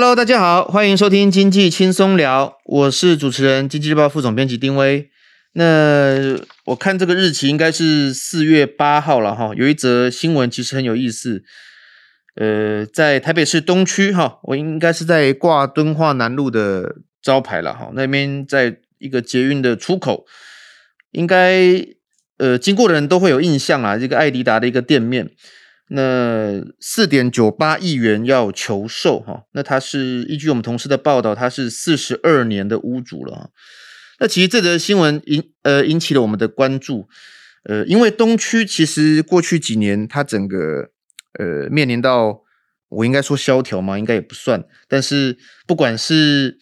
Hello，大家好，欢迎收听经济轻松聊，我是主持人经济日报副总编辑丁威。那我看这个日期应该是四月八号了哈，有一则新闻其实很有意思。呃，在台北市东区哈，我应该是在挂敦化南路的招牌了哈，那边在一个捷运的出口，应该呃经过的人都会有印象啊，这个爱迪达的一个店面，那四点九八亿元要求售哈，那他是依据我们同事的报道，他是四十二年的屋主了。那其实这则新闻引呃引起了我们的关注，呃，因为东区其实过去几年它整个。呃，面临到我应该说萧条嘛？应该也不算。但是不管是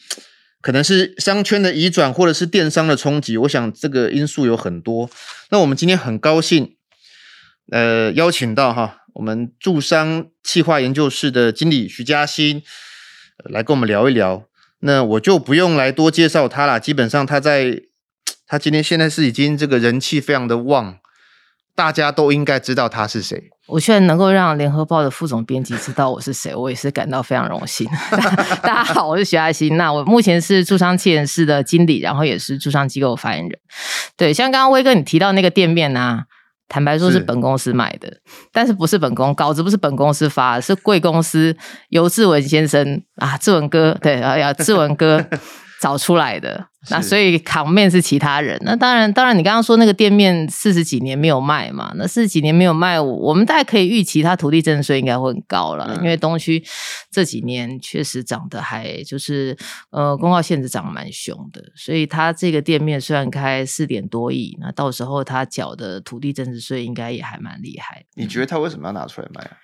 可能是商圈的移转，或者是电商的冲击，我想这个因素有很多。那我们今天很高兴，呃，邀请到哈我们住商企划研究室的经理徐嘉欣，呃，来跟我们聊一聊。那我就不用来多介绍他了，基本上他在他今天现在是已经这个人气非常的旺。大家都应该知道他是谁。我现在能够让联合报的副总编辑知道我是谁，我也是感到非常荣幸。大家好，我是徐嘉欣。那我目前是住商企研室的经理，然后也是住商机构发言人。对，像刚刚威哥你提到那个店面、啊，坦白说是本公司买的，是但是不是本公稿子不是本公司发的，是贵公司由志文先生啊，志文哥对哎呀志文哥。找出来的，那所以扛面是其他人。那当然，当然，你刚刚说那个店面四十几年没有卖嘛，那四十几年没有卖，我们大概可以预期它土地增值税应该会很高了，嗯、因为东区这几年确实涨得还就是呃公告限制涨蛮凶的，所以它这个店面虽然开四点多亿，那到时候它缴的土地增值税应该也还蛮厉害。你觉得他为什么要拿出来卖啊？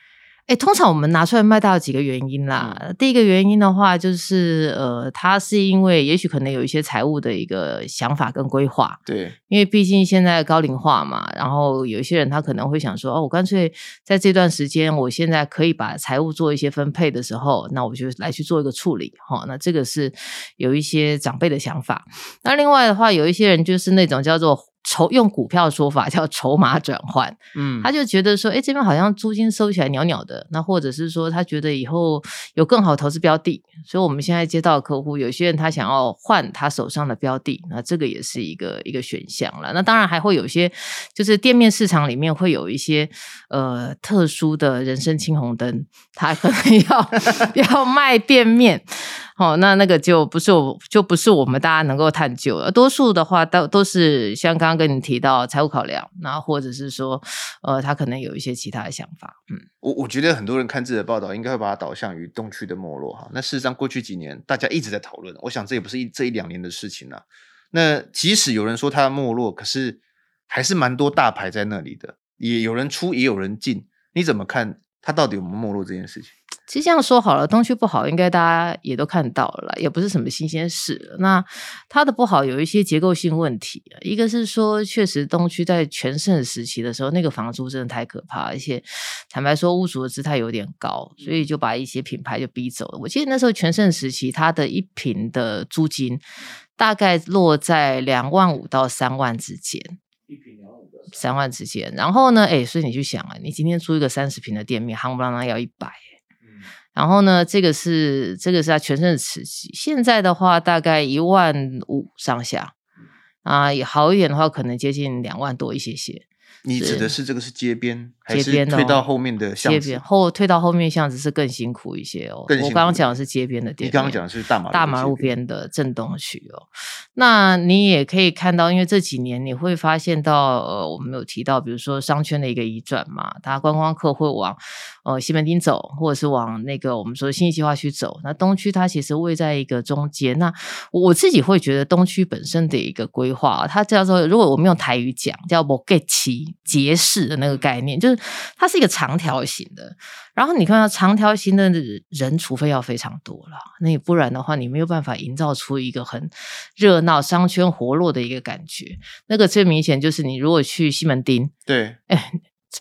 哎，通常我们拿出来卖，大有几个原因啦。嗯、第一个原因的话，就是呃，它是因为也许可能有一些财务的一个想法跟规划。对，因为毕竟现在高龄化嘛，然后有一些人他可能会想说，哦，我干脆在这段时间，我现在可以把财务做一些分配的时候，那我就来去做一个处理。哈、哦，那这个是有一些长辈的想法。那另外的话，有一些人就是那种叫做。筹用股票的说法叫筹码转换，嗯，他就觉得说，哎，这边好像租金收起来袅袅的，那或者是说他觉得以后有更好投资标的，所以我们现在接到的客户，有些人他想要换他手上的标的，那这个也是一个一个选项了。那当然还会有一些，就是店面市场里面会有一些呃特殊的人生青红灯，他可能 要要卖店面。哦，那那个就不是我，就不是我们大家能够探究的。多数的话，都都是像刚刚跟你提到财务考量，然后或者是说，呃，他可能有一些其他的想法。嗯，我我觉得很多人看这个报道，应该会把它导向于东区的没落哈。那事实上，过去几年大家一直在讨论，我想这也不是一这一两年的事情了。那即使有人说它没落，可是还是蛮多大牌在那里的，也有人出，也有人进。你怎么看它到底有没有没落这件事情？其实这样说好了，东区不好，应该大家也都看到了，也不是什么新鲜事。那它的不好有一些结构性问题，一个是说，确实东区在全盛时期的时候，那个房租真的太可怕，而且坦白说，屋主的姿态有点高，所以就把一些品牌就逼走了。我记得那时候全盛时期，它的一平的租金大概落在两万五到三万之间，一平两万五到三万之间。然后呢，哎，所以你去想啊，你今天租一个三十平的店面，夯不啷当要一百。然后呢，这个是这个是他全身的瓷器，现在的话大概一万五上下，啊，也好一点的话，可能接近两万多一些些。你指的是这个是街边，还是推到后面的巷子？街边后推到后面巷子是更辛苦一些哦。我刚刚讲的是街边的店，你刚刚讲的是大马大马路边的正东区哦。那你也可以看到，因为这几年你会发现到，呃，我们有提到，比如说商圈的一个移转嘛，大家观光客会往呃西门町走，或者是往那个我们说的信义计划区走。那东区它其实位在一个中间。那我自己会觉得东区本身的一个规划，它叫做如果我们用台语讲，叫某个期。结式的那个概念，就是它是一个长条形的。然后你看到长条形的人，除非要非常多了，那你不然的话，你没有办法营造出一个很热闹、商圈活络的一个感觉。那个最明显就是你如果去西门町，对，哎。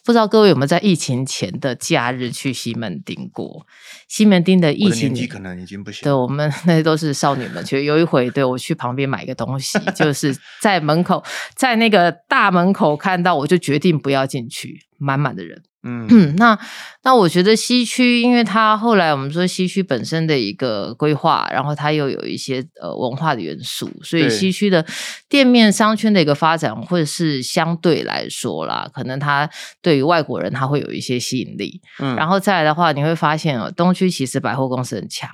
不知道各位有没有在疫情前的假日去西门町过？西门町的疫情年纪可能已经不行。对，我们那些都是少女们。去有一回，对我去旁边买个东西，就是在门口，在那个大门口看到，我就决定不要进去。满满的人。嗯，那那我觉得西区，因为它后来我们说西区本身的一个规划，然后它又有一些呃文化的元素，所以西区的店面商圈的一个发展，或者是相对来说啦，可能它对于外国人它会有一些吸引力。嗯，然后再来的话，你会发现哦，东区其实百货公司很强。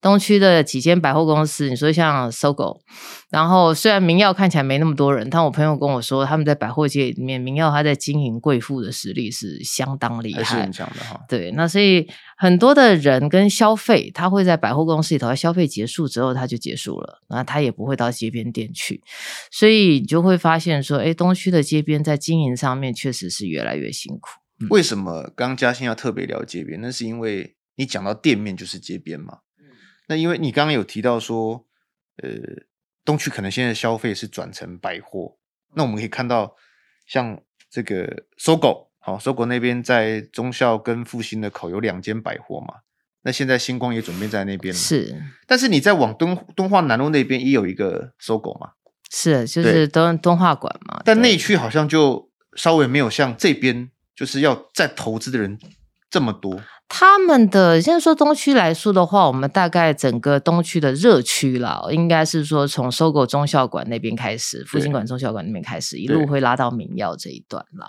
东区的几间百货公司，你说像 SOGO，然后虽然明耀看起来没那么多人，但我朋友跟我说，他们在百货界里面，明耀他在经营贵妇的实力是相当厉害，还是很强的哈。对，那所以很多的人跟消费，他会在百货公司里头，消费结束之后他就结束了，那他也不会到街边店去，所以你就会发现说，哎，东区的街边在经营上面确实是越来越辛苦。嗯、为什么刚嘉兴要特别聊街边？那是因为你讲到店面就是街边嘛。那因为你刚刚有提到说，呃，东区可能现在消费是转成百货，那我们可以看到像这个 SOGO，好，SOGO 那边在中孝跟复兴的口有两间百货嘛，那现在星光也准备在那边了，是，但是你在往东东化南路那边也有一个 SOGO 嘛，是，就是东东化馆嘛，但内区好像就稍微没有像这边就是要再投资的人这么多。他们的现在说东区来说的话，我们大概整个东区的热区啦，应该是说从 SOGO 忠孝馆那边开始，复兴馆中校馆那边开始，一路会拉到明耀这一段啦。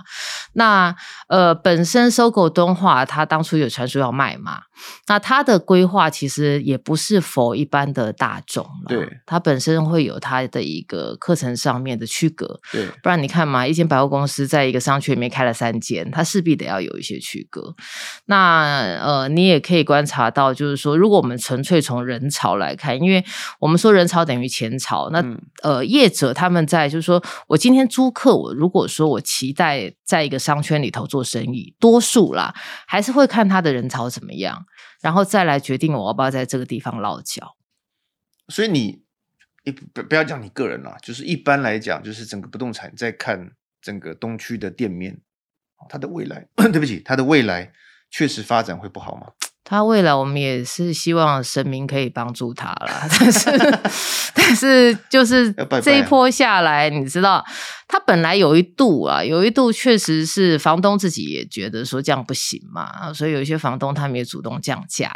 那呃，本身 SOGO 敦化，它当初有传说要卖嘛，那它的规划其实也不是 for 一般的大众，对，它本身会有它的一个课程上面的区隔，对，不然你看嘛，一间百货公司在一个商圈里面开了三间，它势必得要有一些区隔，那。呃，你也可以观察到，就是说，如果我们纯粹从人潮来看，因为我们说人潮等于钱潮，那、嗯、呃，业者他们在就是说我今天租客，我如果说我期待在一个商圈里头做生意，多数啦还是会看他的人潮怎么样，然后再来决定我要不要在这个地方落脚。所以你，你不不要讲你个人啦，就是一般来讲，就是整个不动产在看整个东区的店面，它的未来，对不起，它的未来。确实发展会不好吗？他未来我们也是希望神明可以帮助他啦，但是但是就是这一波下来，你知道。他本来有一度啊，有一度确实是房东自己也觉得说这样不行嘛，所以有一些房东他们也主动降价，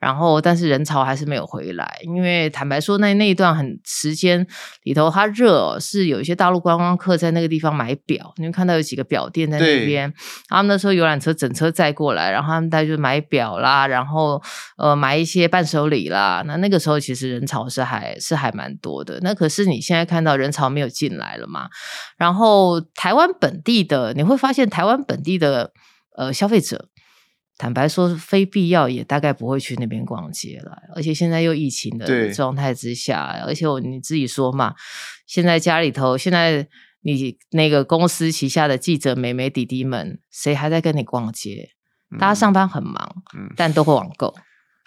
然后但是人潮还是没有回来，因为坦白说那那一段很时间里头它热，是有一些大陆观光客在那个地方买表，你会看到有几个表店在那边，他们那时候游览车整车载过来，然后他们带就买表啦，然后呃买一些伴手礼啦，那那个时候其实人潮是还是还蛮多的，那可是你现在看到人潮没有进来了嘛？然后台湾本地的，你会发现台湾本地的呃消费者，坦白说非必要也大概不会去那边逛街了。而且现在又疫情的状态之下，而且我你自己说嘛，现在家里头现在你那个公司旗下的记者妹妹弟弟们，谁还在跟你逛街？大家上班很忙，嗯、但都会网购。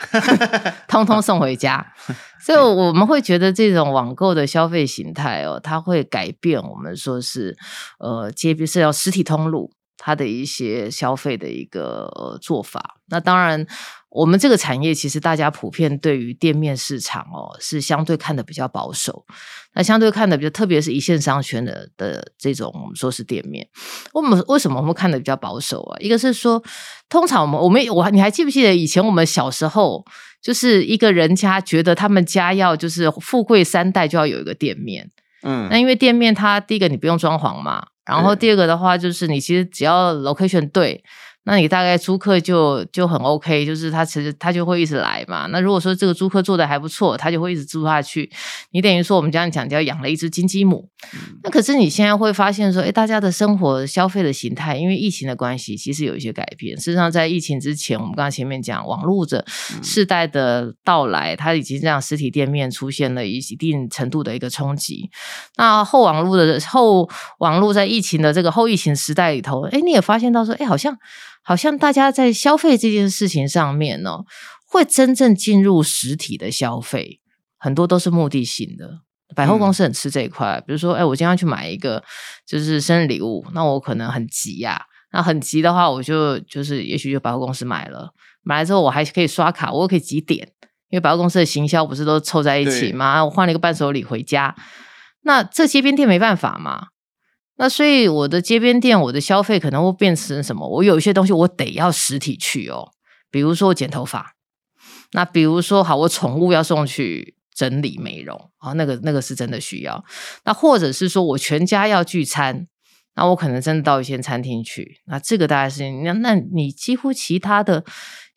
通通送回家，所以我们会觉得这种网购的消费形态哦，它会改变我们说是呃街边是要实体通路它的一些消费的一个、呃、做法。那当然。我们这个产业其实大家普遍对于店面市场哦是相对看的比较保守，那相对看的比较，特别是一线商圈的的这种我们说是店面，我们为什么我们看的比较保守啊？一个是说，通常我们我们我你还记不记得以前我们小时候，就是一个人家觉得他们家要就是富贵三代就要有一个店面，嗯，那因为店面它第一个你不用装潢嘛，然后第二个的话就是你其实只要 location 对。那你大概租客就就很 OK，就是他其实他就会一直来嘛。那如果说这个租客做的还不错，他就会一直租下去。你等于说我们这样讲叫养了一只金鸡母。嗯、那可是你现在会发现说，哎，大家的生活消费的形态，因为疫情的关系，其实有一些改变。事实上，在疫情之前，我们刚刚前面讲网络的世代的到来，它已经让实体店面出现了一一定程度的一个冲击。那后网络的后网络在疫情的这个后疫情时代里头，哎，你也发现到说，哎，好像。好像大家在消费这件事情上面呢，会真正进入实体的消费，很多都是目的性的。百货公司很吃这一块，嗯、比如说，哎，我今天要去买一个就是生日礼物，那我可能很急呀、啊。那很急的话，我就就是也许就百货公司买了，买了之后我还可以刷卡，我可以几点，因为百货公司的行销不是都凑在一起吗？我换了一个伴手礼回家，那这街边店没办法嘛。那所以我的街边店，我的消费可能会变成什么？我有一些东西我得要实体去哦，比如说剪头发，那比如说好，我宠物要送去整理美容啊，那个那个是真的需要。那或者是说我全家要聚餐，那我可能真的到一些餐厅去。那这个大概是那那你几乎其他的。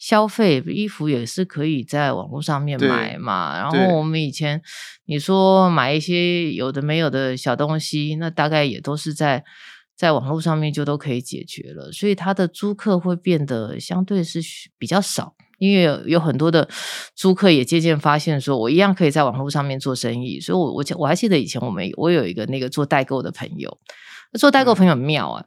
消费衣服也是可以在网络上面买嘛，然后我们以前你说买一些有的没有的小东西，那大概也都是在在网络上面就都可以解决了，所以它的租客会变得相对是比较少，因为有，有很多的租客也渐渐发现说，我一样可以在网络上面做生意，所以我我我还记得以前我们我有一个那个做代购的朋友，做代购朋友很妙啊。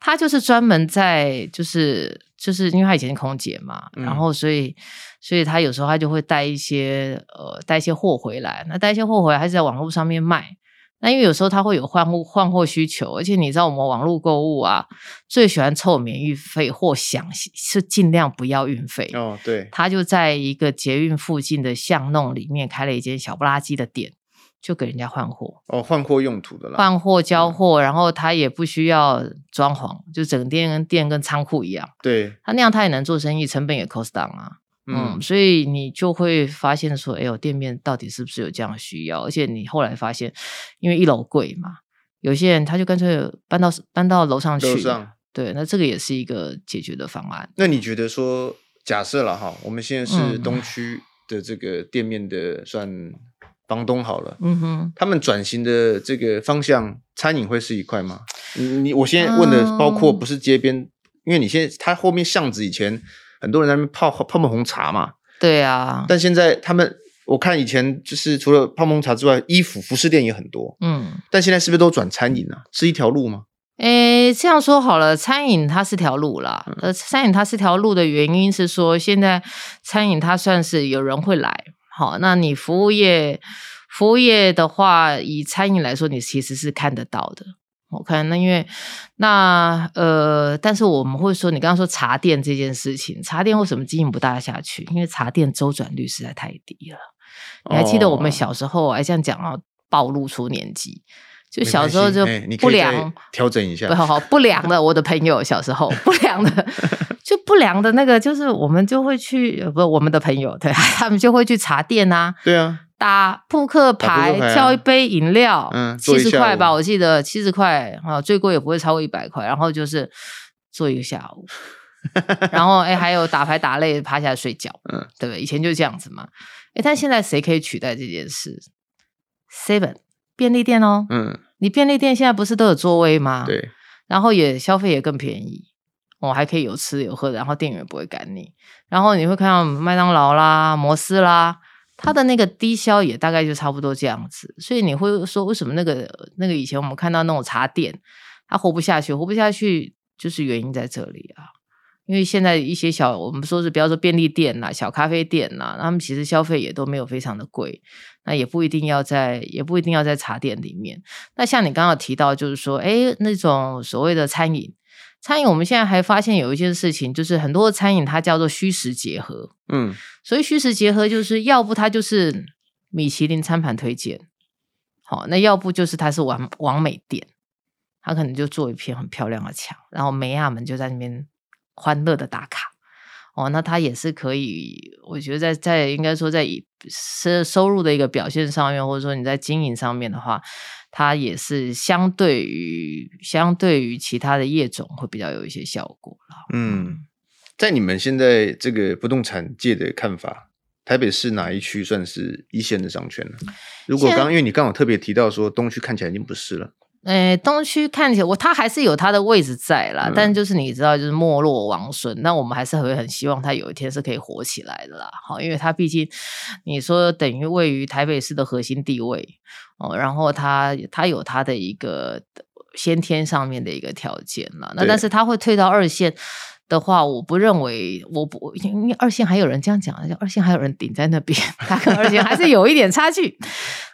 他就是专门在，就是就是因为他以前是空姐嘛，嗯、然后所以所以他有时候他就会带一些呃带一些货回来，那带一些货回来，他是在网络上面卖。那因为有时候他会有换货换货需求，而且你知道我们网络购物啊，最喜欢凑免运费或想是尽量不要运费哦。对，他就在一个捷运附近的巷弄里面开了一间小不拉几的店。就给人家换货哦，换货用途的啦，换货交货，嗯、然后他也不需要装潢，就整个店跟店跟仓库一样。对，他那样他也能做生意，成本也 cost down 啊。嗯，嗯，所以你就会发现说，哎呦，店面到底是不是有这样的需要？而且你后来发现，因为一楼贵嘛，有些人他就干脆搬到搬到楼上去。楼上。对，那这个也是一个解决的方案。那你觉得说，假设了哈，我们现在是东区的这个店面的算。房东好了，嗯哼，他们转型的这个方向，餐饮会是一块吗？你你我现在问的包括不是街边，嗯、因为你现在他后面巷子以前很多人在那边泡泡沫红茶嘛，对啊，但现在他们我看以前就是除了泡沫红茶之外，衣服服饰店也很多，嗯，但现在是不是都转餐饮啊？是一条路吗？诶，这样说好了，餐饮它是条路啦，呃、嗯，餐饮它是条路的原因是说，现在餐饮它算是有人会来。好，那你服务业，服务业的话，以餐饮来说，你其实是看得到的。我看那因为那呃，但是我们会说，你刚刚说茶店这件事情，茶店为什么经营不大下去？因为茶店周转率实在太低了。你还记得我们小时候，还，这样讲啊，暴露出年纪。就小时候就不良调整一下，不好好不良的。我的朋友小时候不良的，就不良的那个，就是我们就会去，不，我们的朋友对，他们就会去茶店啊，对啊，打扑克牌，挑一杯饮料，嗯，七十块吧，我记得七十块啊，最贵也不会超过一百块，然后就是坐一个下午，然后哎，还有打牌打累趴下来睡觉，嗯，对不对？以前就这样子嘛，哎，但现在谁可以取代这件事？Seven。便利店哦，嗯，你便利店现在不是都有座位吗？对，然后也消费也更便宜，我、哦、还可以有吃有喝，然后店员不会赶你。然后你会看到麦当劳啦、摩斯啦，它的那个低消也大概就差不多这样子。所以你会说，为什么那个那个以前我们看到那种茶店，它活不下去，活不下去就是原因在这里啊。因为现在一些小，我们说是比方说便利店呐、小咖啡店呐，他们其实消费也都没有非常的贵，那也不一定要在，也不一定要在茶店里面。那像你刚刚提到，就是说，哎，那种所谓的餐饮，餐饮我们现在还发现有一件事情，就是很多的餐饮它叫做虚实结合。嗯，所以虚实结合就是要不它就是米其林餐盘推荐，好，那要不就是它是完完美店，它可能就做一片很漂亮的墙，然后美亚们就在那边。欢乐的打卡哦，那他也是可以，我觉得在在应该说在收收入的一个表现上面，或者说你在经营上面的话，它也是相对于相对于其他的业种会比较有一些效果了。嗯，在你们现在这个不动产界的看法，台北市哪一区算是一线的商圈呢？如果刚因为你刚好特别提到说东区看起来已经不是了。诶，东区看起来我它还是有它的位置在啦，嗯、但就是你知道，就是没落王孙，那我们还是会很希望它有一天是可以火起来的啦。好，因为它毕竟你说等于位于台北市的核心地位哦，然后它它有它的一个先天上面的一个条件啦。那但是它会退到二线。的话，我不认为，我不因为二线还有人这样讲，二线还有人顶在那边，它跟二线还是有一点差距。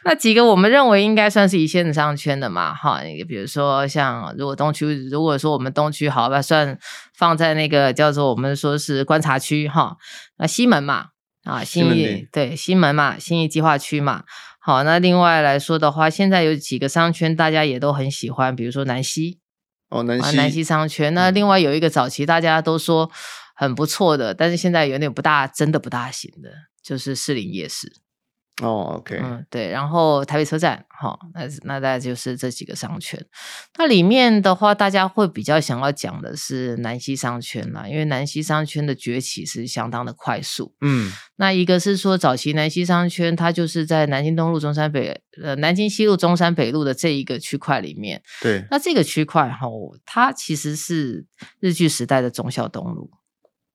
那几个我们认为应该算是一线的商圈的嘛，哈，比如说像如果东区，如果说我们东区好吧，算放在那个叫做我们说是观察区哈，那西门嘛，啊，新义对西门嘛，新义计划区嘛。好，那另外来说的话，现在有几个商圈大家也都很喜欢，比如说南西哦，南西南西商圈。那另外有一个早期大家都说很不错的，但是现在有点不大，真的不大行的，就是士林夜市。哦，OK，嗯，对，然后台北车站，好、哦，那那大概就是这几个商圈。那里面的话，大家会比较想要讲的是南西商圈啦，因为南西商圈的崛起是相当的快速。嗯，那一个是说早期南西商圈，它就是在南京东路、中山北，呃，南京西路、中山北路的这一个区块里面。对，那这个区块哈、哦，它其实是日据时代的忠孝东路。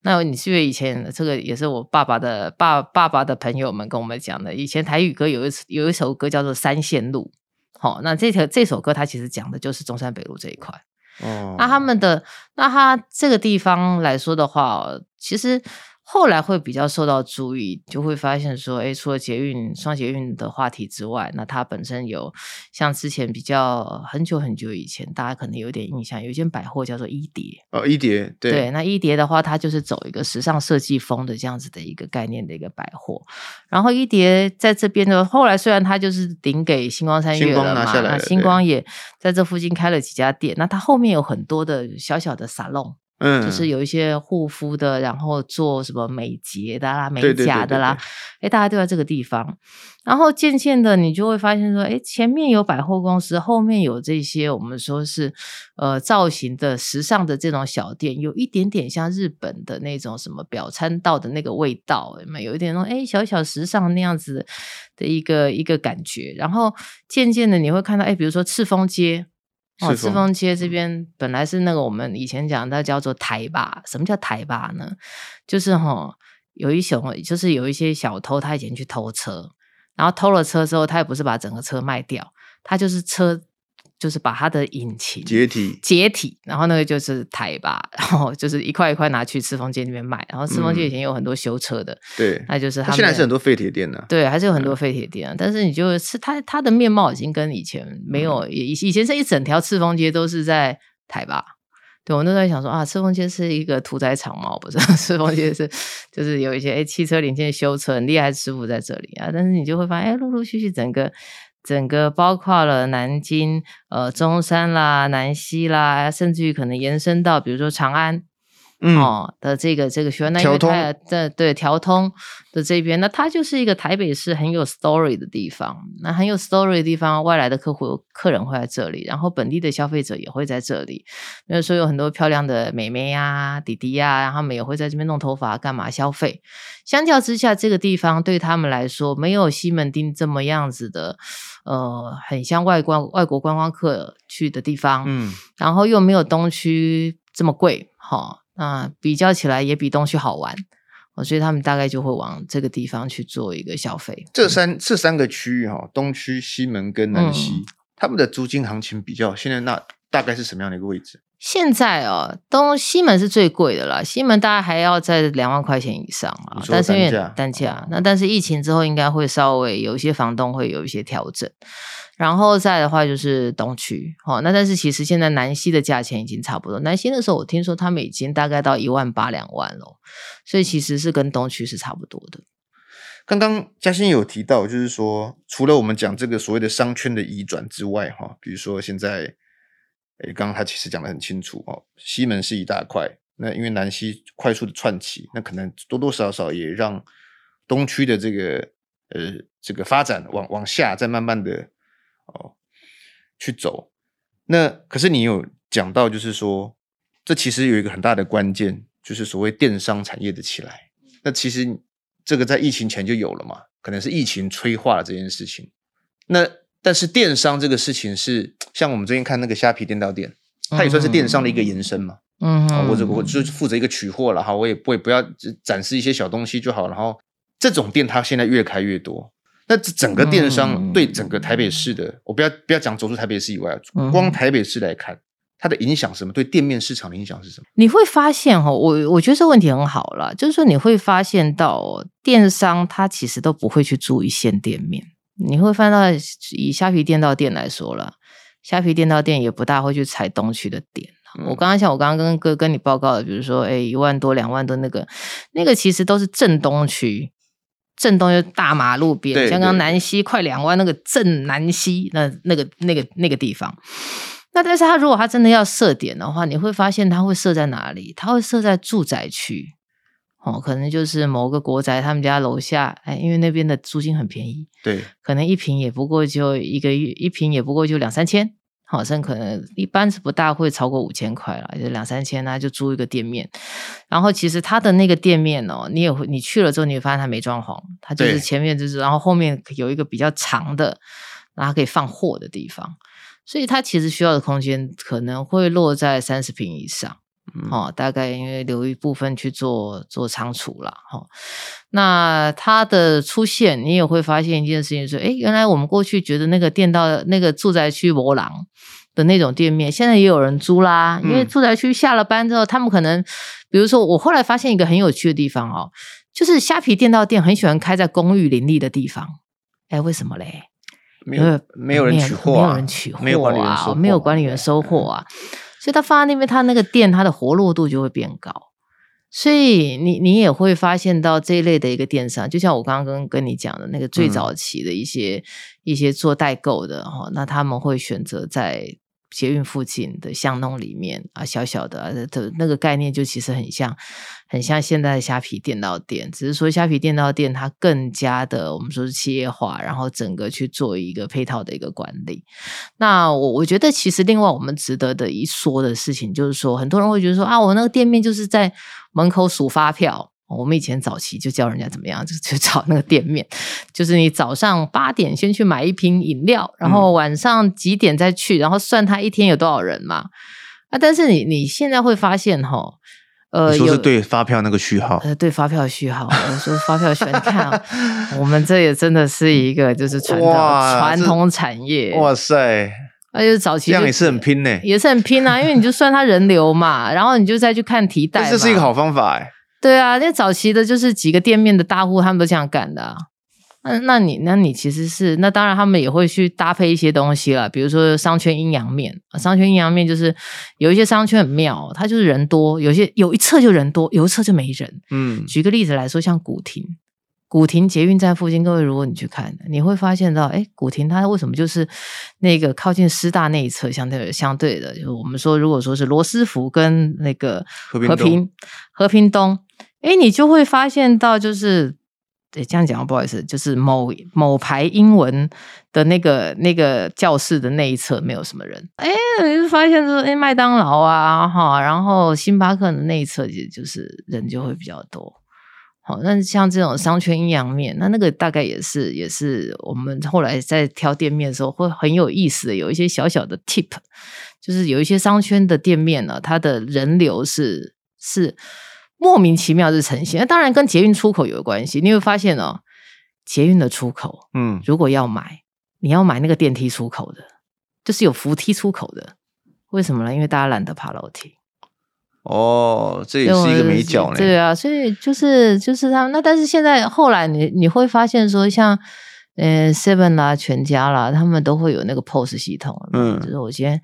那你是不是以前这个也是我爸爸的爸爸爸的朋友们跟我们讲的？以前台语歌有一有一首歌叫做《三线路》，好，那这条这首歌它其实讲的就是中山北路这一块。哦，那他们的那他这个地方来说的话，其实。后来会比较受到注意，就会发现说，哎，除了捷运双捷运的话题之外，那它本身有像之前比较很久很久以前，大家可能有点印象，有一间百货叫做一蝶哦，一蝶对对，那一蝶的话，它就是走一个时尚设计风的这样子的一个概念的一个百货。然后一蝶在这边的后来虽然它就是顶给星光三月了嘛，了那星光也在这附近开了几家店，那它后面有很多的小小的沙龙。嗯，就是有一些护肤的，然后做什么美睫的啦、美甲的啦，哎，大家都在这个地方。然后渐渐的，你就会发现说，哎，前面有百货公司，后面有这些我们说是呃造型的、时尚的这种小店，有一点点像日本的那种什么表参道的那个味道，有一点那种哎小小时尚那样子的一个一个感觉。然后渐渐的，你会看到，哎，比如说赤峰街。哦，赤峰街这边本来是那个我们以前讲的叫做台吧。什么叫台吧呢？就是哈、哦，有一小就是有一些小偷，他以前去偷车，然后偷了车之后，他也不是把整个车卖掉，他就是车。就是把它的引擎解体，解体，然后那个就是台吧，然后就是一块一块拿去赤峰街那边卖，然后赤峰街以前有很多修车的，对、嗯，那就是他们现在是很多废铁店呢，对，还是有很多废铁店，嗯、但是你就是它它的面貌已经跟以前没有，以、嗯、以前是一整条赤峰街都是在台吧，对，我那时候想说啊，赤峰街是一个屠宰场嘛，不是，赤峰街是就是有一些哎汽车零件修车很厉害的师傅在这里啊，但是你就会发现哎，陆陆续续整个。整个包括了南京、呃中山啦、南溪啦，甚至于可能延伸到比如说长安。嗯、哦的这个这个学校，那因为它在对调通的这边，那它就是一个台北市很有 story 的地方。那很有 story 的地方，外来的客户客人会在这里，然后本地的消费者也会在这里。比如说有很多漂亮的妹妹呀、啊、弟弟呀、啊，然后他们也会在这边弄头发干嘛消费。相较之下，这个地方对他们来说，没有西门町这么样子的，呃，很像外观外国观光客去的地方。嗯，然后又没有东区这么贵，哈、哦。啊，比较起来也比东区好玩，所以他们大概就会往这个地方去做一个消费。这三这三个区域哈，东区、西门跟南西，嗯、他们的租金行情比较，现在那大概是什么样的一个位置？现在哦，东西门是最贵的啦，西门大概还要在两万块钱以上啊，但是因为单价，那但是疫情之后应该会稍微有一些房东会有一些调整。然后再的话就是东区，哦，那但是其实现在南西的价钱已经差不多。南西的时候我听说他们已经大概到一万八两万了，所以其实是跟东区是差不多的。刚刚嘉欣有提到，就是说除了我们讲这个所谓的商圈的移转之外，哈，比如说现在，诶，刚刚他其实讲的很清楚哦，西门是一大块，那因为南西快速的串起，那可能多多少少也让东区的这个呃这个发展往往下再慢慢的。哦，去走，那可是你有讲到，就是说，这其实有一个很大的关键，就是所谓电商产业的起来。那其实这个在疫情前就有了嘛，可能是疫情催化了这件事情。那但是电商这个事情是，像我们最近看那个虾皮电到店，它也算是电商的一个延伸嘛。嗯，或者我就负责一个取货了哈，我也我也不要展示一些小东西就好，然后这种店它现在越开越多。那这整个电商对整个台北市的，嗯、我不要不要讲走出台北市以外，光台北市来看，它的影响是什么？对店面市场的影响是什么？你会发现哈，我我觉得这个问题很好了，就是说你会发现到电商它其实都不会去注意线店面，你会发现到以虾皮店到店来说了，虾皮店到店也不大会去踩东区的点。嗯、我刚刚像我刚刚跟哥跟你报告的，比如说哎一万多两万多那个，那个其实都是正东区。正东就大马路边，对香港南西快两湾那个正南西那那个那个那个地方。那但是他如果他真的要设点的话，你会发现他会设在哪里？他会设在住宅区。哦，可能就是某个国宅，他们家楼下，哎，因为那边的租金很便宜，对，可能一平也不过就一个月，一平也不过就两三千，好像可能一般是不大会超过五千块了，就两三千那，就租一个店面。然后其实他的那个店面哦，你也会，你去了之后，你会发现他没装潢，他就是前面就是，然后后面有一个比较长的，然后可以放货的地方，所以他其实需要的空间可能会落在三十平以上。哦，大概因为留一部分去做做仓储了，哈、哦。那它的出现，你也会发现一件事情是，诶，原来我们过去觉得那个店到那个住宅区博廊的那种店面，现在也有人租啦。因为住宅区下了班之后，他们可能，比如说，我后来发现一个很有趣的地方哦，就是虾皮店到店很喜欢开在公寓林立的地方。诶，为什么嘞？没有没有人取货、啊，没有人取货、啊，没有管理员收货、啊，没有管理员收货啊。所以他放在那边，他那个店，他的活络度就会变高。所以你你也会发现到这一类的一个电商，就像我刚刚跟跟你讲的那个最早期的一些、嗯、一些做代购的哈，那他们会选择在。捷运附近的巷弄里面啊，小小的啊，的那个概念就其实很像，很像现在的虾皮店到店，只是说虾皮店到店它更加的我们说是企业化，然后整个去做一个配套的一个管理。那我我觉得其实另外我们值得的一说的事情就是说，很多人会觉得说啊，我那个店面就是在门口数发票。我们以前早期就教人家怎么样，就去找那个店面，就是你早上八点先去买一瓶饮料，然后晚上几点再去，然后算他一天有多少人嘛。啊，但是你你现在会发现哈，呃，你说是对发票那个序号，呃，对发票序号，我说发票选看，我们这也真的是一个就是传统传统产业，哇塞，而且早期这样也是很拼呢，也是很拼啊，因为你就算他人流嘛，然后你就再去看提袋，这是一个好方法哎。对啊，那早期的就是几个店面的大户，他们都这样干的啊。那那你那你其实是那当然，他们也会去搭配一些东西了，比如说商圈阴阳面。商圈阴阳面就是有一些商圈很妙，它就是人多，有些有一侧就人多，有一侧就没人。嗯，举个例子来说，像古亭，古亭捷运站附近，各位如果你去看，你会发现到，哎，古亭它为什么就是那个靠近师大那一侧相对相对的，就是我们说如果说是罗斯福跟那个和平和平，和平东。哎，你就会发现到，就是，对，这样讲不好意思，就是某某排英文的那个那个教室的那一侧没有什么人。哎，你就发现说，哎，麦当劳啊，哈，然后星巴克的那一侧，就就是人就会比较多。好，那像这种商圈阴阳面，那那个大概也是也是我们后来在挑店面的时候会很有意思的，有一些小小的 tip，就是有一些商圈的店面呢，它的人流是是。莫名其妙的呈现，那当然跟捷运出口有关系。你会发现哦，捷运的出口，嗯，如果要买，你要买那个电梯出口的，就是有扶梯出口的。为什么呢？因为大家懒得爬楼梯。哦，这也是一个美角呢。对啊，所以就是就是他们那，但是现在后来你你会发现说，像呃 Seven 啦、全家啦，他们都会有那个 POS 系统。嗯，就是我今天。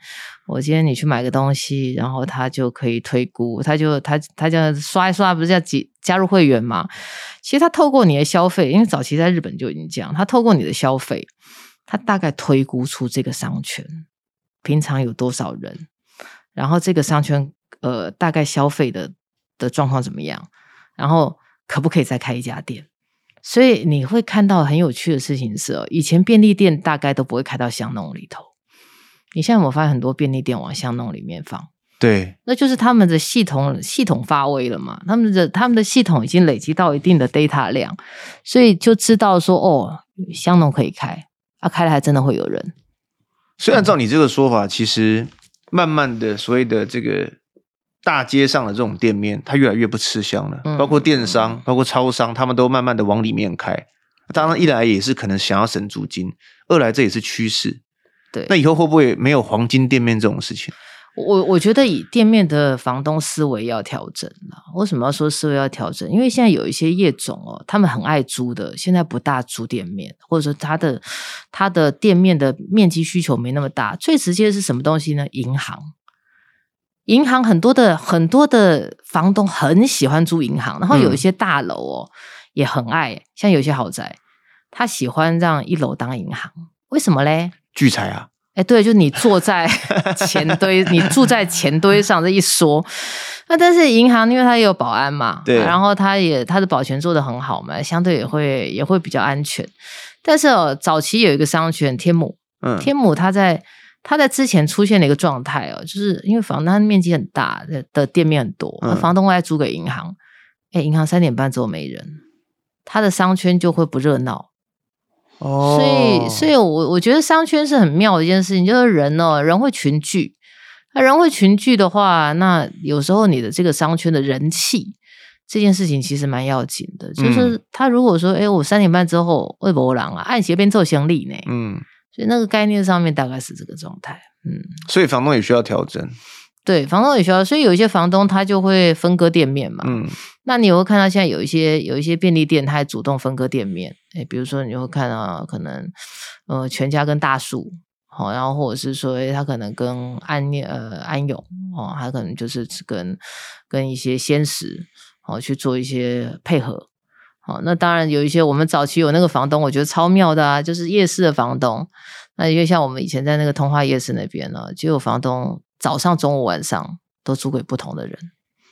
我今天你去买个东西，然后他就可以推估，他就他他叫刷一刷，不是叫几加入会员嘛？其实他透过你的消费，因为早期在日本就已经这样，他透过你的消费，他大概推估出这个商圈平常有多少人，然后这个商圈呃大概消费的的状况怎么样，然后可不可以再开一家店？所以你会看到很有趣的事情是哦，以前便利店大概都不会开到巷弄里头。你现在有没有发现很多便利店往巷弄里面放？对，那就是他们的系统系统发威了嘛。他们的他们的系统已经累积到一定的 data 量，所以就知道说哦，巷弄可以开，啊，开了还真的会有人。所以按照你这个说法，其实慢慢的所谓的这个大街上的这种店面，它越来越不吃香了。嗯、包括电商，包括超商，他们都慢慢的往里面开。当然，一来也是可能想要省租金，二来这也是趋势。对，那以后会不会没有黄金店面这种事情？我我觉得以店面的房东思维要调整了。为什么要说思维要调整？因为现在有一些业种哦，他们很爱租的，现在不大租店面，或者说他的他的店面的面积需求没那么大。最直接的是什么东西呢？银行，银行很多的很多的房东很喜欢租银行，然后有一些大楼哦。嗯也很爱，像有些豪宅，他喜欢让一楼当银行，为什么嘞？聚财啊！哎，对，就你坐在钱堆，你住在钱堆上这一说，那但是银行因为它也有保安嘛，对，然后它也它的保全做得很好嘛，相对也会也会比较安全。但是哦，早期有一个商圈天母，嗯，天母它在它在之前出现了一个状态哦，就是因为房它面积很大的的店面很多，那、嗯、房东会来租给银行，哎，银行三点半之后没人，他的商圈就会不热闹。哦，所以，所以我我觉得商圈是很妙的一件事情，就是人哦，人会群聚，那人会群聚的话，那有时候你的这个商圈的人气这件事情其实蛮要紧的。嗯、就是他如果说，哎，我三点半之后会不会狼啊？按斜边做行李呢？嗯，所以那个概念上面大概是这个状态。嗯，所以房东也需要调整。对，房东也需要，所以有一些房东他就会分割店面嘛。嗯，那你会看到现在有一些有一些便利店，他还主动分割店面。诶，比如说你会看到可能呃全家跟大树，好，然后或者是说他可能跟安呃安永哦，他可能就是跟跟一些鲜食哦去做一些配合。好，那当然有一些我们早期有那个房东，我觉得超妙的啊，就是夜市的房东。那因为像我们以前在那个通化夜市那边呢，就有房东。早上、中午、晚上都租给不同的人，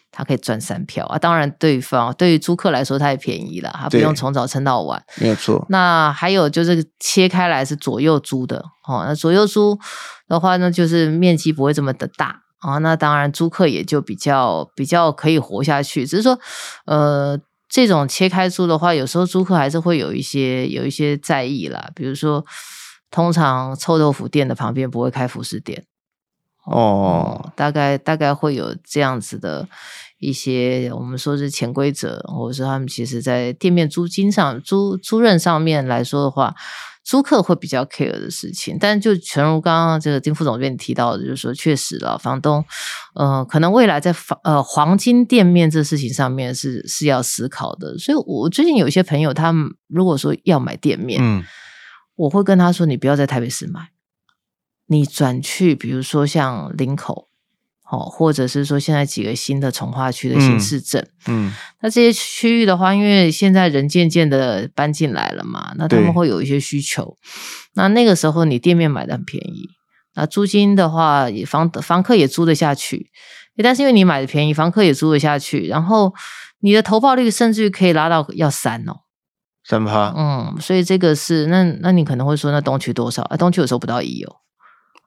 他可以赚三票啊！当然，对方对于租客来说太便宜了，他不用从早撑到晚，没有错。那还有就是切开来是左右租的哦，那左右租的话呢，就是面积不会这么的大啊。那当然，租客也就比较比较可以活下去。只是说，呃，这种切开租的话，有时候租客还是会有一些有一些在意啦，比如说，通常臭豆腐店的旁边不会开服饰店。哦、嗯，大概大概会有这样子的一些，我们说是潜规则，或者说他们其实在店面租金上、租租任上面来说的话，租客会比较 care 的事情。但就诚如刚刚这个丁副总编提到的，就是说确实了，房东，呃，可能未来在房呃黄金店面这事情上面是是要思考的。所以我最近有一些朋友，他们如果说要买店面，嗯，我会跟他说，你不要在台北市买。你转去，比如说像林口，哦，或者是说现在几个新的从化区的新市镇，嗯，嗯，那这些区域的话，因为现在人渐渐的搬进来了嘛，那他们会有一些需求，那那个时候你店面买的很便宜，那租金的话，也房房客也租得下去，但是因为你买的便宜，房客也租得下去，然后你的投报率甚至于可以拉到要三哦，三趴，嗯，所以这个是那那你可能会说，那东区多少啊？东区有时候不到一哦。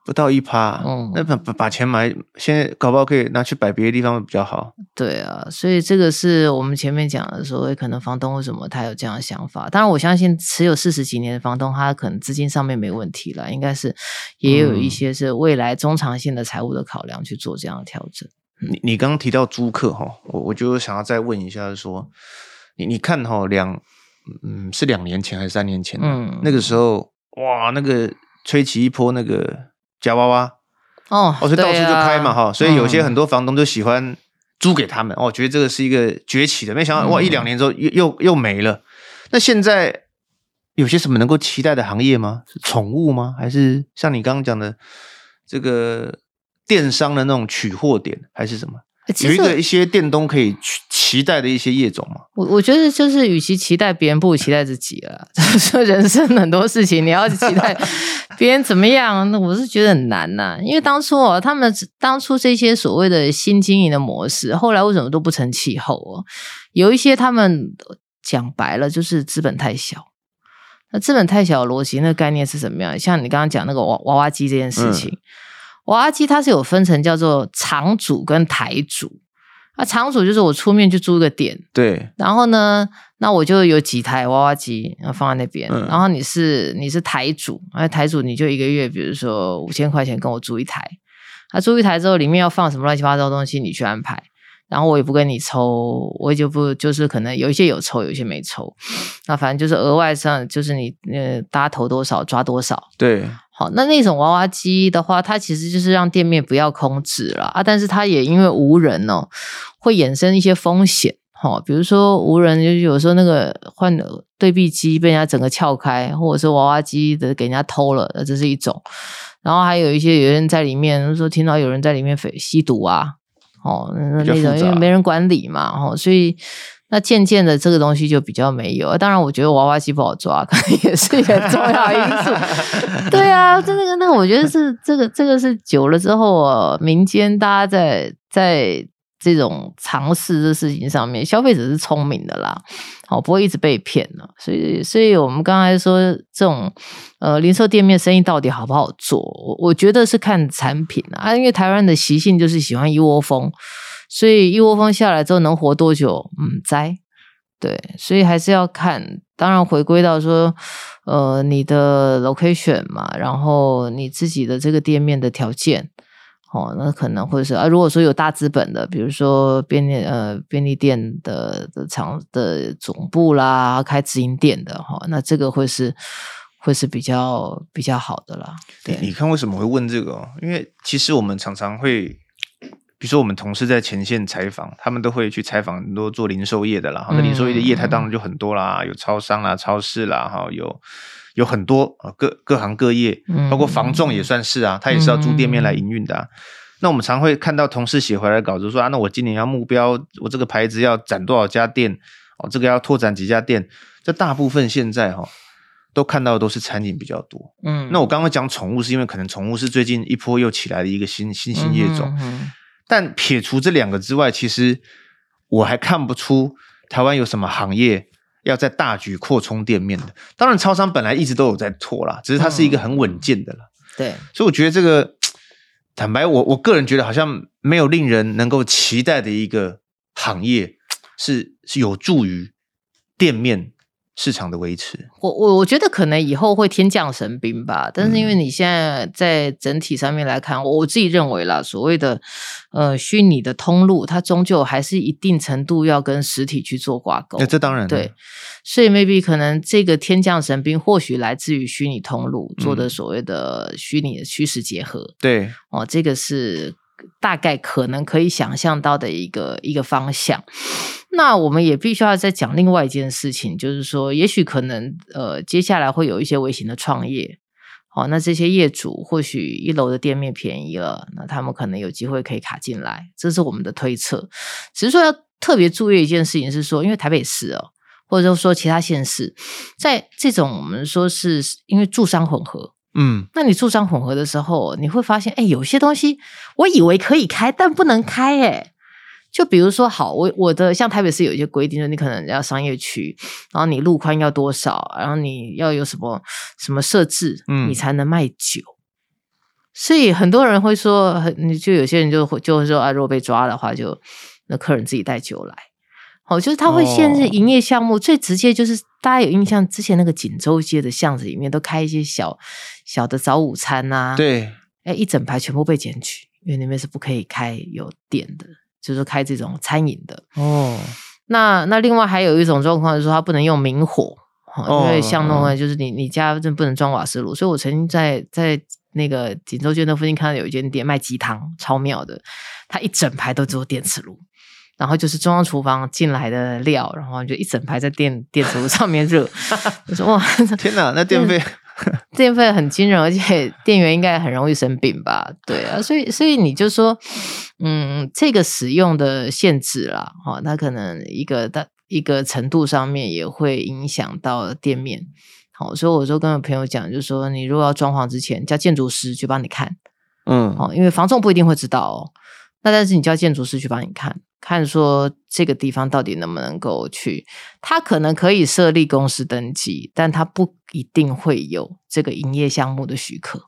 不到一趴，嗯，那把把钱买，现在搞不好可以拿去摆别的地方比较好。对啊，所以这个是我们前面讲的所谓可能房东为什么他有这样的想法。当然，我相信持有四十几年的房东，他可能资金上面没问题了，应该是也有一些是未来中长线的财务的考量去做这样的调整。嗯、你你刚刚提到租客哈，我我就想要再问一下，说你你看哈两嗯是两年前还是三年前？嗯，那个时候哇，那个吹起一波那个。夹娃娃哦，哦，所以到处就开嘛哈，啊、所以有些很多房东就喜欢租给他们，哦，觉得这个是一个崛起的，没想到哇，一两年之后又又又没了。那现在有些什么能够期待的行业吗？是宠物吗？还是像你刚刚讲的这个电商的那种取货点，还是什么？有一个一些电动可以期期待的一些业种吗？我我觉得就是，与其期待别人，不如期待自己了。说人生很多事情，你要期待别人怎么样，那我是觉得很难呐、啊。因为当初哦，他们当初这些所谓的新经营的模式，后来为什么都不成气候哦？有一些他们讲白了，就是资本太小。那资本太小的逻辑，那个概念是什么样？像你刚刚讲那个娃娃娃机这件事情。嗯娃娃机它是有分成叫做场主跟台主，啊，场主就是我出面去租个店，对，然后呢，那我就有几台娃娃机放在那边，嗯、然后你是你是台主，啊，台主你就一个月，比如说五千块钱跟我租一台，啊，租一台之后里面要放什么乱七八糟的东西你去安排。然后我也不跟你抽，我也就不就是可能有一些有抽，有一些没抽，那反正就是额外上就是你呃，大家投多少抓多少。对，好，那那种娃娃机的话，它其实就是让店面不要空置了啊，但是它也因为无人哦，会衍生一些风险，哈，比如说无人就是有时候那个换对币机被人家整个撬开，或者是娃娃机的给人家偷了，这是一种。然后还有一些有人在里面，说听到有人在里面吸毒啊。哦，那那种因为没人管理嘛，哦，所以那渐渐的这个东西就比较没有。当然，我觉得娃娃机不好抓，可能也是一个重要因素。对啊，这个那我觉得是这个这个是久了之后，民间大家在在。这种尝试的事情上面，消费者是聪明的啦，好，不会一直被骗了。所以，所以我们刚才说这种呃零售店面生意到底好不好做，我我觉得是看产品啊，因为台湾的习性就是喜欢一窝蜂，所以一窝蜂下来之后能活多久？嗯，栽。对，所以还是要看，当然回归到说，呃，你的 location 嘛，然后你自己的这个店面的条件。哦，那可能会是啊，如果说有大资本的，比如说便利呃便利店的的厂的总部啦，开直营店的哈、哦，那这个会是会是比较比较好的啦。对，你看为什么会问这个？因为其实我们常常会，比如说我们同事在前线采访，他们都会去采访很多做零售业的啦。那零售业的业态当然就很多啦，嗯、有超商啦、超市啦，哈，有。有很多啊，各各行各业，包括房仲也算是啊，他也是要租店面来营运的啊。嗯、那我们常会看到同事写回来的稿子说啊，那我今年要目标，我这个牌子要展多少家店哦，这个要拓展几家店。这大部分现在哈、哦，都看到的都是餐饮比较多。嗯，那我刚刚讲宠物是因为可能宠物是最近一波又起来的一个新新兴业种，嗯嗯嗯、但撇除这两个之外，其实我还看不出台湾有什么行业。要在大举扩充店面的，当然超商本来一直都有在拓啦，只是它是一个很稳健的了、嗯。对，所以我觉得这个，坦白我我个人觉得好像没有令人能够期待的一个行业是是有助于店面。市场的维持，我我我觉得可能以后会天降神兵吧，但是因为你现在在整体上面来看，我、嗯、我自己认为啦，所谓的呃虚拟的通路，它终究还是一定程度要跟实体去做挂钩。那这当然。对，所以 maybe 可能这个天降神兵或许来自于虚拟通路做的所谓的虚拟的虚实结合。对。哦，这个是大概可能可以想象到的一个一个方向。那我们也必须要再讲另外一件事情，就是说，也许可能呃，接下来会有一些微型的创业，好、哦，那这些业主或许一楼的店面便宜了，那他们可能有机会可以卡进来，这是我们的推测。只是说要特别注意一件事情是说，因为台北市哦，或者说其他县市，在这种我们说是因为住商混合，嗯，那你住商混合的时候，你会发现，哎，有些东西我以为可以开，但不能开，哎。就比如说，好，我我的像台北市有一些规定，就你可能要商业区，然后你路宽要多少，然后你要有什么什么设置，嗯，你才能卖酒。所以很多人会说，你就有些人就会就会说啊，如果被抓的话就，就那客人自己带酒来。哦，就是他会限制营业项目，哦、最直接就是大家有印象，之前那个锦州街的巷子里面都开一些小小的早午餐呐、啊，对，哎，一整排全部被检举，因为那边是不可以开有店的。就是开这种餐饮的哦，那那另外还有一种状况，就是说它不能用明火，哦、因为像那种就是你你家真不能装瓦斯炉，所以我曾经在在那个锦州街那附近看到有一间店卖鸡汤，超妙的，它一整排都只有电磁炉，然后就是中央厨房进来的料，然后就一整排在电电磁炉上面热，我说哇，天哪，那电费。电费很惊人，而且店员应该很容易生病吧？对啊，所以所以你就说，嗯，这个使用的限制啦，哈，它可能一个大一个程度上面也会影响到店面。好，所以我就跟我朋友讲，就是说，你如果要装潢之前，叫建筑师去帮你看，嗯，好，因为房仲不一定会知道哦。那但是你叫建筑师去帮你看。看说这个地方到底能不能够去，他可能可以设立公司登记，但他不一定会有这个营业项目的许可。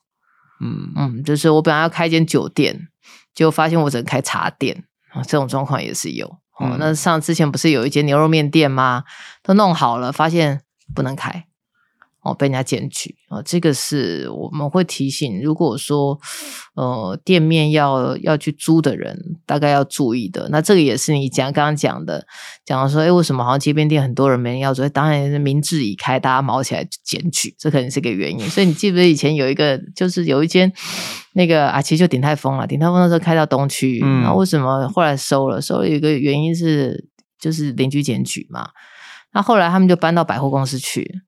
嗯嗯，就是我本来要开一间酒店，结果发现我只能开茶店啊，这种状况也是有。哦，嗯，那上之前不是有一间牛肉面店吗？都弄好了，发现不能开。哦，被人家检举啊，这个是我们会提醒，如果说呃店面要要去租的人，大概要注意的。那这个也是你讲刚刚讲的，讲的说，哎，为什么好像街边店很多人没人要租？当然是民智已开，大家卯起来检举，这可能是个原因。所以你记不记得以前有一个，就是有一间那个啊，其实就鼎泰丰了，鼎泰丰那时候开到东区，嗯，那为什么后来收了？收了有一个原因是就是邻居检举嘛。那后来他们就搬到百货公司去。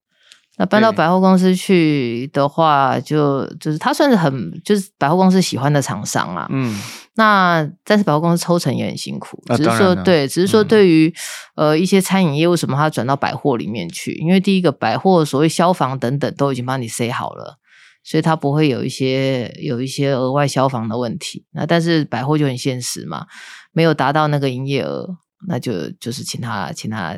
那搬到百货公司去的话就，就就是他算是很就是百货公司喜欢的厂商啊。嗯，那但是百货公司抽成也很辛苦，啊、只是说对，只是说对于、嗯、呃一些餐饮业，为什么他转到百货里面去？因为第一个百货所谓消防等等都已经帮你塞好了，所以他不会有一些有一些额外消防的问题。那但是百货就很现实嘛，没有达到那个营业额，那就就是请他请他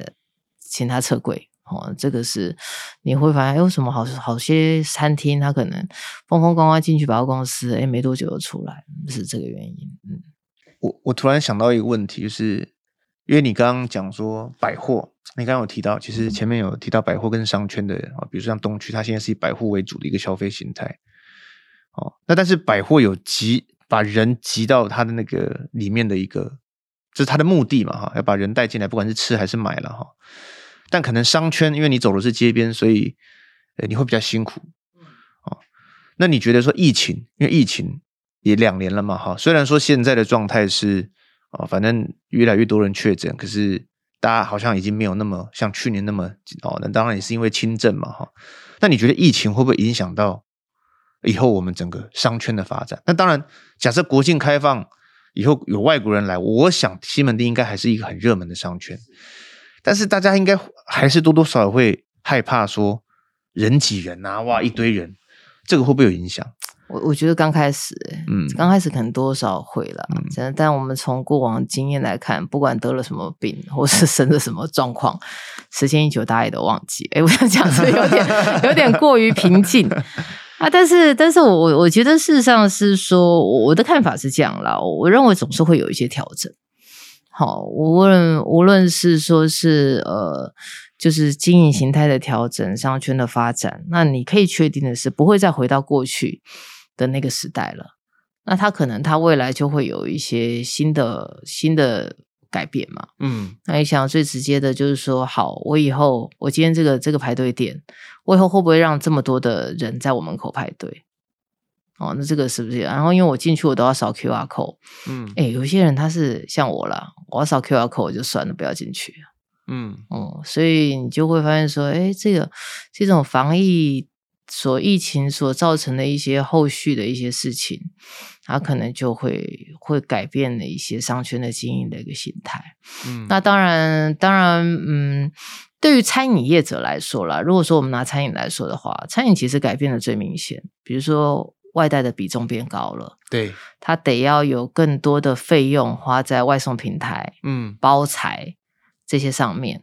请他撤柜。哦，这个是你会发现，哎，什么好好些餐厅他可能风风光光进去百货公司，哎，没多久就出来，是这个原因。嗯，我我突然想到一个问题，就是因为你刚刚讲说百货，你刚刚有提到，其实前面有提到百货跟商圈的啊，比如说像东区，它现在是以百货为主的一个消费形态。哦，那但是百货有集把人集到它的那个里面的一个，这是它的目的嘛，哈，要把人带进来，不管是吃还是买了，哈。但可能商圈，因为你走的是街边，所以呃你会比较辛苦啊。那你觉得说疫情，因为疫情也两年了嘛，哈，虽然说现在的状态是啊，反正越来越多人确诊，可是大家好像已经没有那么像去年那么哦。那当然也是因为轻症嘛，哈。那你觉得疫情会不会影响到以后我们整个商圈的发展？那当然，假设国境开放以后有外国人来，我想西门町应该还是一个很热门的商圈。但是大家应该还是多多少少会害怕说人挤人啊，哇，一堆人，这个会不会有影响？我我觉得刚开始，嗯，刚开始可能多少会了，嗯，但我们从过往经验来看，不管得了什么病，或是生了什么状况，时间一久，大家也都忘记。哎，我想讲是有点 有点过于平静啊。但是，但是我我我觉得事实上是说，我的看法是这样啦，我认为总是会有一些调整。好，无论无论是说是呃，就是经营形态的调整、商圈的发展，那你可以确定的是，不会再回到过去的那个时代了。那它可能它未来就会有一些新的新的改变嘛。嗯，那你想最直接的就是说，好，我以后我今天这个这个排队店，我以后会不会让这么多的人在我门口排队？哦，那这个是不是？然后因为我进去我都要扫 QR code，嗯，哎，有些人他是像我啦，我要扫 QR code 我就算了，不要进去。嗯，哦、嗯，所以你就会发现说，哎，这个这种防疫所疫情所造成的一些后续的一些事情，它可能就会会改变了一些商圈的经营的一个形态。嗯，那当然，当然，嗯，对于餐饮业者来说啦，如果说我们拿餐饮来说的话，餐饮其实改变的最明显，比如说。外带的比重变高了，对，他得要有更多的费用花在外送平台、嗯，包材这些上面。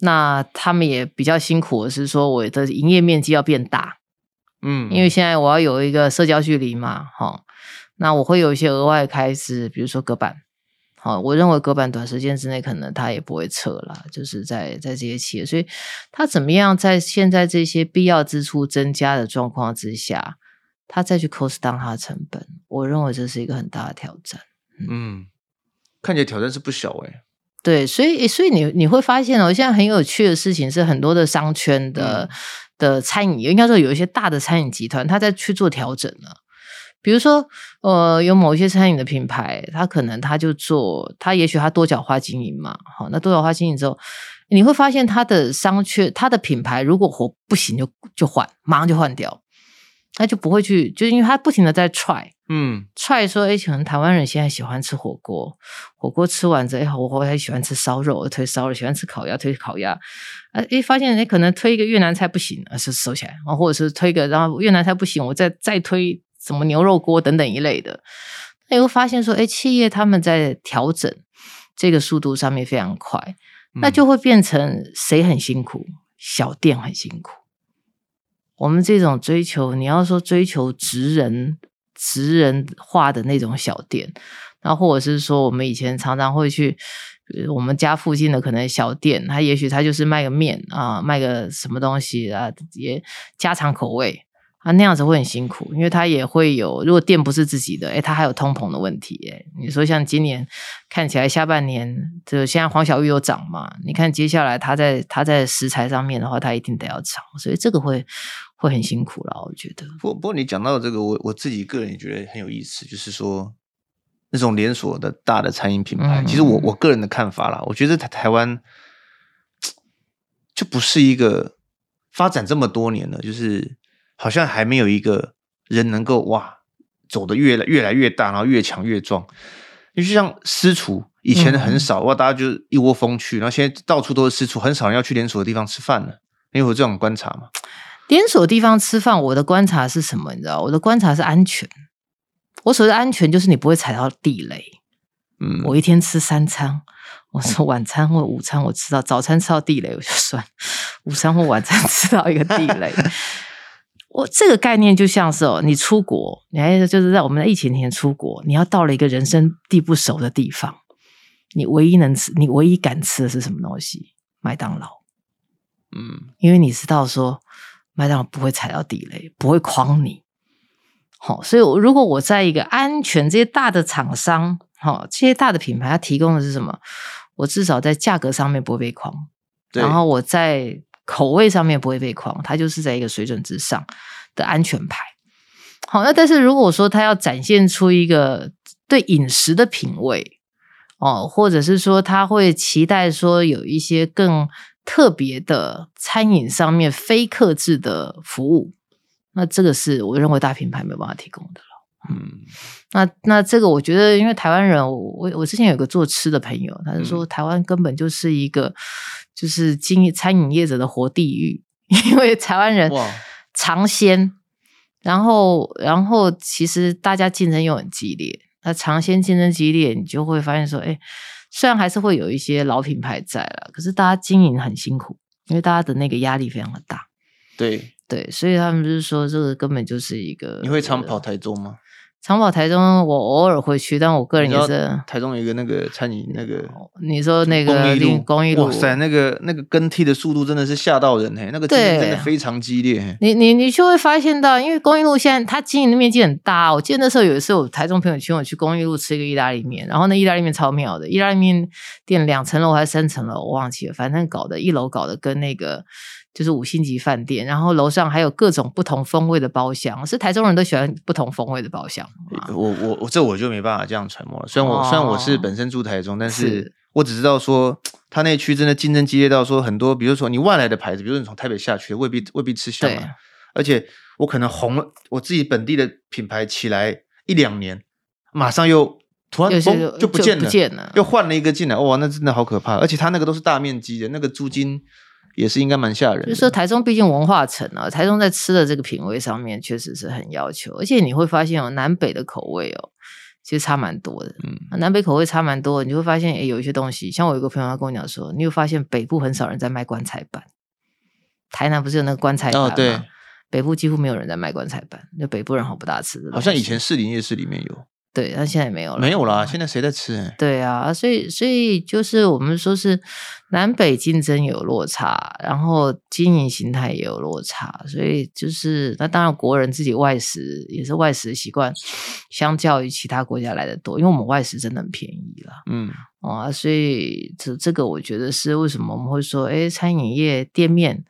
那他们也比较辛苦的是说，我的营业面积要变大，嗯，因为现在我要有一个社交距离嘛，哈。那我会有一些额外开支，比如说隔板，好，我认为隔板短时间之内可能他也不会撤了，就是在在这些企业，所以他怎么样在现在这些必要支出增加的状况之下。他再去 cost down 他的成本，我认为这是一个很大的挑战。嗯，嗯看起来挑战是不小诶。对，所以所以你你会发现哦，现在很有趣的事情是，很多的商圈的、嗯、的餐饮，应该说有一些大的餐饮集团，他在去做调整了。比如说，呃，有某一些餐饮的品牌，他可能他就做，他也许他多角化经营嘛。好，那多角化经营之后，你会发现他的商圈，他的品牌如果活不行，就就换，马上就换掉。他就不会去，就是因为他不停的在 try，嗯，try 说，哎，可能台湾人现在喜欢吃火锅，火锅吃完之后，哎，我我还喜欢吃烧肉，我推烧肉，喜欢吃烤鸭，推烤鸭，哎，发现哎，可能推一个越南菜不行，啊，是收起来，啊，或者是推一个，然后越南菜不行，我再再推什么牛肉锅等等一类的，那你会发现说，哎，企业他们在调整这个速度上面非常快，那就会变成谁很辛苦？小店很辛苦。我们这种追求，你要说追求职人、职人化的那种小店，那或者是说，我们以前常常会去，我们家附近的可能小店，他也许他就是卖个面啊，卖个什么东西啊，也家常口味。啊，那样子会很辛苦，因为他也会有，如果店不是自己的，诶，他还有通膨的问题，诶，你说像今年看起来下半年，就现在黄小玉有涨嘛？你看接下来他在他在食材上面的话，他一定得要涨，所以这个会会很辛苦了，我觉得。不不过你讲到这个，我我自己个人也觉得很有意思，就是说那种连锁的大的餐饮品牌，嗯、其实我我个人的看法啦，我觉得台台湾就不是一个发展这么多年了，就是。好像还没有一个人能够哇，走得越来越来越大，然后越强越壮。你就像私厨，以前很少，哇、嗯，大家就一窝蜂去，然后现在到处都是私厨，很少人要去连锁的地方吃饭了。你有这种观察吗？连锁地方吃饭，我的观察是什么？你知道，我的观察是安全。我所谓的安全，就是你不会踩到地雷。嗯，我一天吃三餐，我说晚餐或午餐我吃到，早餐吃到地雷我就算，午餐或晚餐吃到一个地雷。我这个概念就像是哦，你出国，你还就是在我们的疫情前出国，你要到了一个人生地不熟的地方，你唯一能吃，你唯一敢吃的是什么东西？麦当劳。嗯，因为你知道说。麦当劳不会踩到地雷，不会诓你。好，所以如果我在一个安全，这些大的厂商，好，这些大的品牌，它提供的是什么？我至少在价格上面不会被诓，然后我在口味上面不会被诓，它就是在一个水准之上的安全牌。好，那但是如果说它要展现出一个对饮食的品味，哦，或者是说他会期待说有一些更。特别的餐饮上面非客制的服务，那这个是我认为大品牌没有办法提供的了。嗯，那那这个我觉得，因为台湾人，我我之前有个做吃的朋友，他就说台湾根本就是一个就是经营餐饮业者的活地狱，因为台湾人尝鲜，然后然后其实大家竞争又很激烈，那尝鲜竞争激烈，你就会发现说，哎。虽然还是会有一些老品牌在了，可是大家经营很辛苦，因为大家的那个压力非常的大。对对，所以他们就是说，这个根本就是一个。你会常跑台中吗？长跑台中，我偶尔会去，但我个人也是。台中有一个那个餐饮，那个你说那个公益路，公益路，哇塞，那个那个更替的速度真的是吓到人嘿，那个竞争真的非常激烈。你你你就会发现到，因为公益路现在它经营的面积很大。我记得那时候有一次，我台中朋友请我去公益路吃一个意大利面，然后那意大利面超妙的，意大利面店两层楼还是三层楼，我忘记了，反正搞的一楼搞的跟那个。就是五星级饭店，然后楼上还有各种不同风味的包厢，是台中人都喜欢不同风味的包厢。我我我这我就没办法这样揣摩了。虽然我、哦、虽然我是本身住台中，但是我只知道说他那区真的竞争激烈到说很多，比如说你外来的牌子，比如说你从台北下去，未必未必吃香。而且我可能红了，我自己本地的品牌起来一两年，马上又突然就不见了，不见了，又换了一个进来，哇，那真的好可怕。而且他那个都是大面积的，那个租金。也是应该蛮吓人的。就是说，台中毕竟文化城啊，台中在吃的这个品味上面确实是很要求，而且你会发现哦，南北的口味哦，其实差蛮多的。嗯，南北口味差蛮多的，你就会发现，诶，有一些东西，像我有一个朋友他跟我讲说，你有发现北部很少人在卖棺材板，台南不是有那个棺材板吗？哦，对，北部几乎没有人在卖棺材板，那北部人好不大吃。好像以前士林夜市里面有。对，但现在也没有了，没有了。现在谁在吃？对啊，所以所以就是我们说是南北竞争有落差，然后经营形态也有落差，所以就是那当然国人自己外食也是外食习惯，相较于其他国家来的多，因为我们外食真的很便宜了。嗯啊，所以这这个我觉得是为什么我们会说，哎，餐饮业店面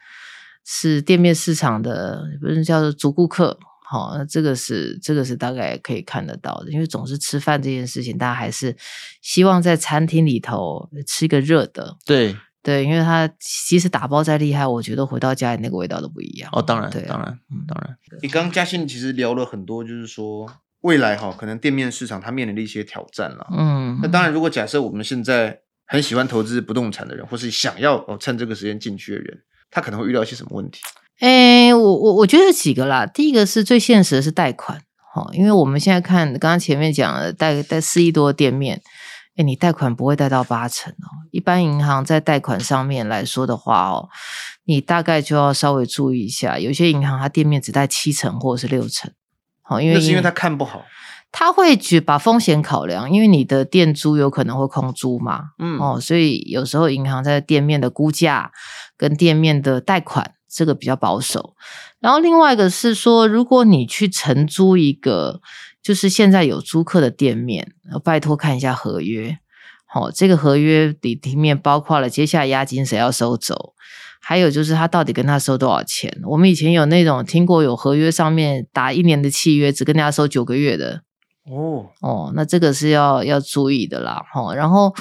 是店面市场的，不是叫做足顾客。好，那这个是这个是大概可以看得到的，因为总是吃饭这件事情，大家还是希望在餐厅里头吃一个热的。对对，因为它即使打包再厉害，我觉得回到家里那个味道都不一样。哦，当然，对啊、当然，嗯，当然。你刚刚嘉信其实聊了很多，就是说未来哈，可能店面市场它面临的一些挑战了。嗯，那当然，如果假设我们现在很喜欢投资不动产的人，或是想要哦趁这个时间进去的人，他可能会遇到一些什么问题？诶，我我我觉得几个啦。第一个是最现实的是贷款，哈，因为我们现在看刚刚前面讲的贷贷四亿多的店面，诶，你贷款不会贷到八成哦。一般银行在贷款上面来说的话哦，你大概就要稍微注意一下，有些银行它店面只贷七成或者是六成，好，因为那是因为他看不好，他会去把风险考量，因为你的店租有可能会空租嘛，嗯，哦，所以有时候银行在店面的估价跟店面的贷款。这个比较保守，然后另外一个是说，如果你去承租一个，就是现在有租客的店面，拜托看一下合约，好、哦，这个合约里里面包括了接下来押金谁要收走，还有就是他到底跟他收多少钱。我们以前有那种听过有合约上面打一年的契约，只跟人家收九个月的。哦哦，那这个是要要注意的啦，哈。然后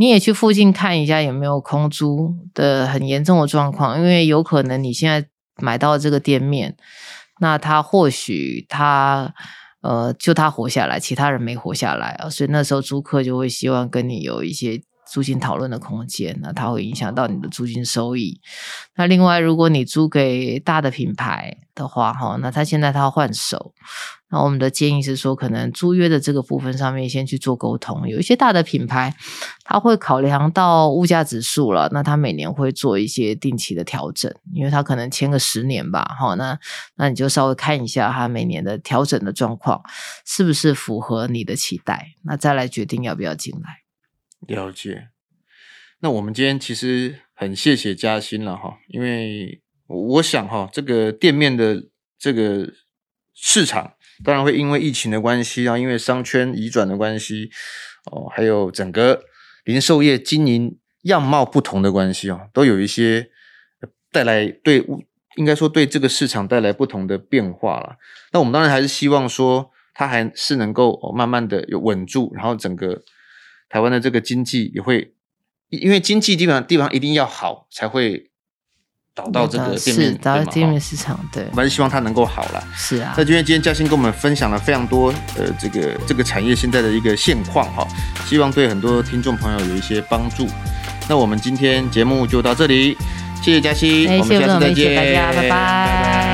你也去附近看一下有没有空租的很严重的状况，因为有可能你现在买到这个店面，那他或许他呃，就他活下来，其他人没活下来啊，所以那时候租客就会希望跟你有一些。租金讨论的空间，那它会影响到你的租金收益。那另外，如果你租给大的品牌的话，哈，那他现在他要换手，那我们的建议是说，可能租约的这个部分上面先去做沟通。有一些大的品牌，他会考量到物价指数了，那他每年会做一些定期的调整，因为他可能签个十年吧，哈，那那你就稍微看一下他每年的调整的状况是不是符合你的期待，那再来决定要不要进来。了解，那我们今天其实很谢谢嘉欣了哈，因为我想哈，这个店面的这个市场当然会因为疫情的关系啊，因为商圈移转的关系哦，还有整个零售业经营样貌不同的关系哦，都有一些带来对，应该说对这个市场带来不同的变化了。那我们当然还是希望说，它还是能够慢慢的有稳住，然后整个。台湾的这个经济也会，因为经济地方地方一定要好，才会导到这个店面，找到店面市场。对，我们还是希望它能够好了。是啊。那今天今天嘉欣跟我们分享了非常多，呃，这个这个产业现在的一个现况哈，希望对很多听众朋友有一些帮助。那我们今天节目就到这里，谢谢嘉欣，欸、我们下次再见，大家，拜拜。拜拜。